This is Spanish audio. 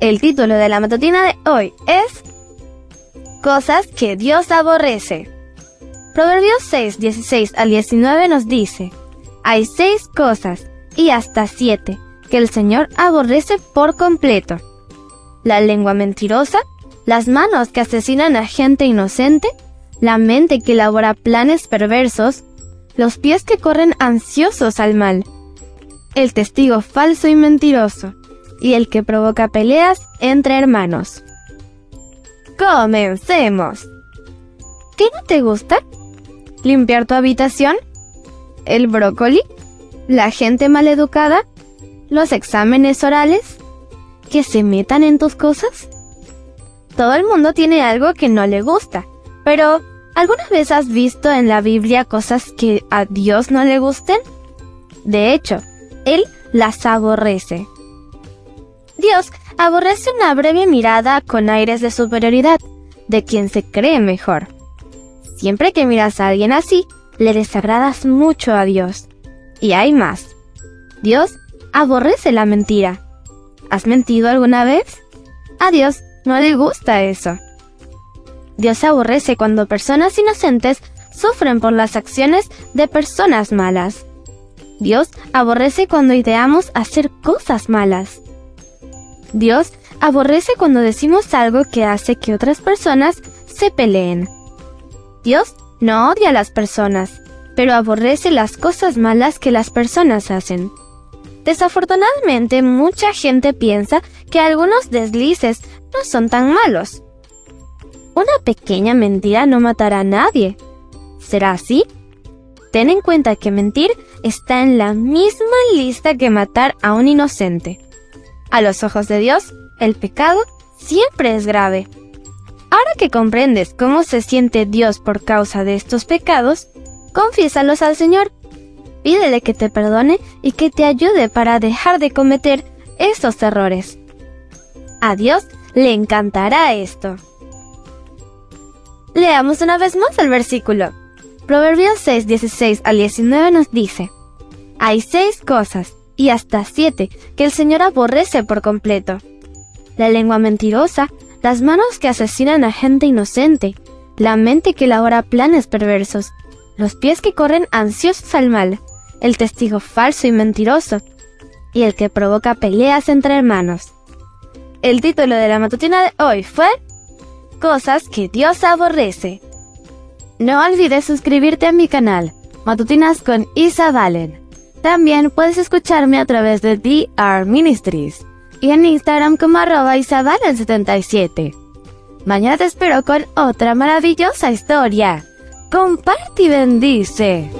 El título de la matutina de hoy es Cosas que Dios aborrece. Proverbios 6, 16 al 19 nos dice, hay seis cosas, y hasta siete, que el Señor aborrece por completo. La lengua mentirosa, las manos que asesinan a gente inocente, la mente que elabora planes perversos, los pies que corren ansiosos al mal, el testigo falso y mentiroso, y el que provoca peleas entre hermanos. Comencemos. ¿Qué no te gusta? ¿Limpiar tu habitación? ¿El brócoli? ¿La gente maleducada? ¿Los exámenes orales? ¿Que se metan en tus cosas? Todo el mundo tiene algo que no le gusta, pero ¿alguna vez has visto en la Biblia cosas que a Dios no le gusten? De hecho, Él las aborrece. Dios aborrece una breve mirada con aires de superioridad de quien se cree mejor. Siempre que miras a alguien así, le desagradas mucho a Dios. Y hay más. Dios aborrece la mentira. ¿Has mentido alguna vez? A Dios no le gusta eso. Dios aborrece cuando personas inocentes sufren por las acciones de personas malas. Dios aborrece cuando ideamos hacer cosas malas. Dios aborrece cuando decimos algo que hace que otras personas se peleen. Dios no odia a las personas, pero aborrece las cosas malas que las personas hacen. Desafortunadamente, mucha gente piensa que algunos deslices no son tan malos. Una pequeña mentira no matará a nadie. ¿Será así? Ten en cuenta que mentir está en la misma lista que matar a un inocente. A los ojos de Dios, el pecado siempre es grave. Ahora que comprendes cómo se siente Dios por causa de estos pecados, confiésalos al Señor. Pídele que te perdone y que te ayude para dejar de cometer estos errores. A Dios le encantará esto. Leamos una vez más el versículo. Proverbios 6, 16 al 19 nos dice, Hay seis cosas y hasta siete que el Señor aborrece por completo. La lengua mentirosa, las manos que asesinan a gente inocente, la mente que elabora planes perversos, los pies que corren ansiosos al mal, el testigo falso y mentiroso, y el que provoca peleas entre hermanos. El título de la matutina de hoy fue Cosas que Dios aborrece. No olvides suscribirte a mi canal, Matutinas con Isa Valen. También puedes escucharme a través de DR Ministries y en Instagram como arroba Isabel77. Mañana te espero con otra maravillosa historia. Comparte y bendice.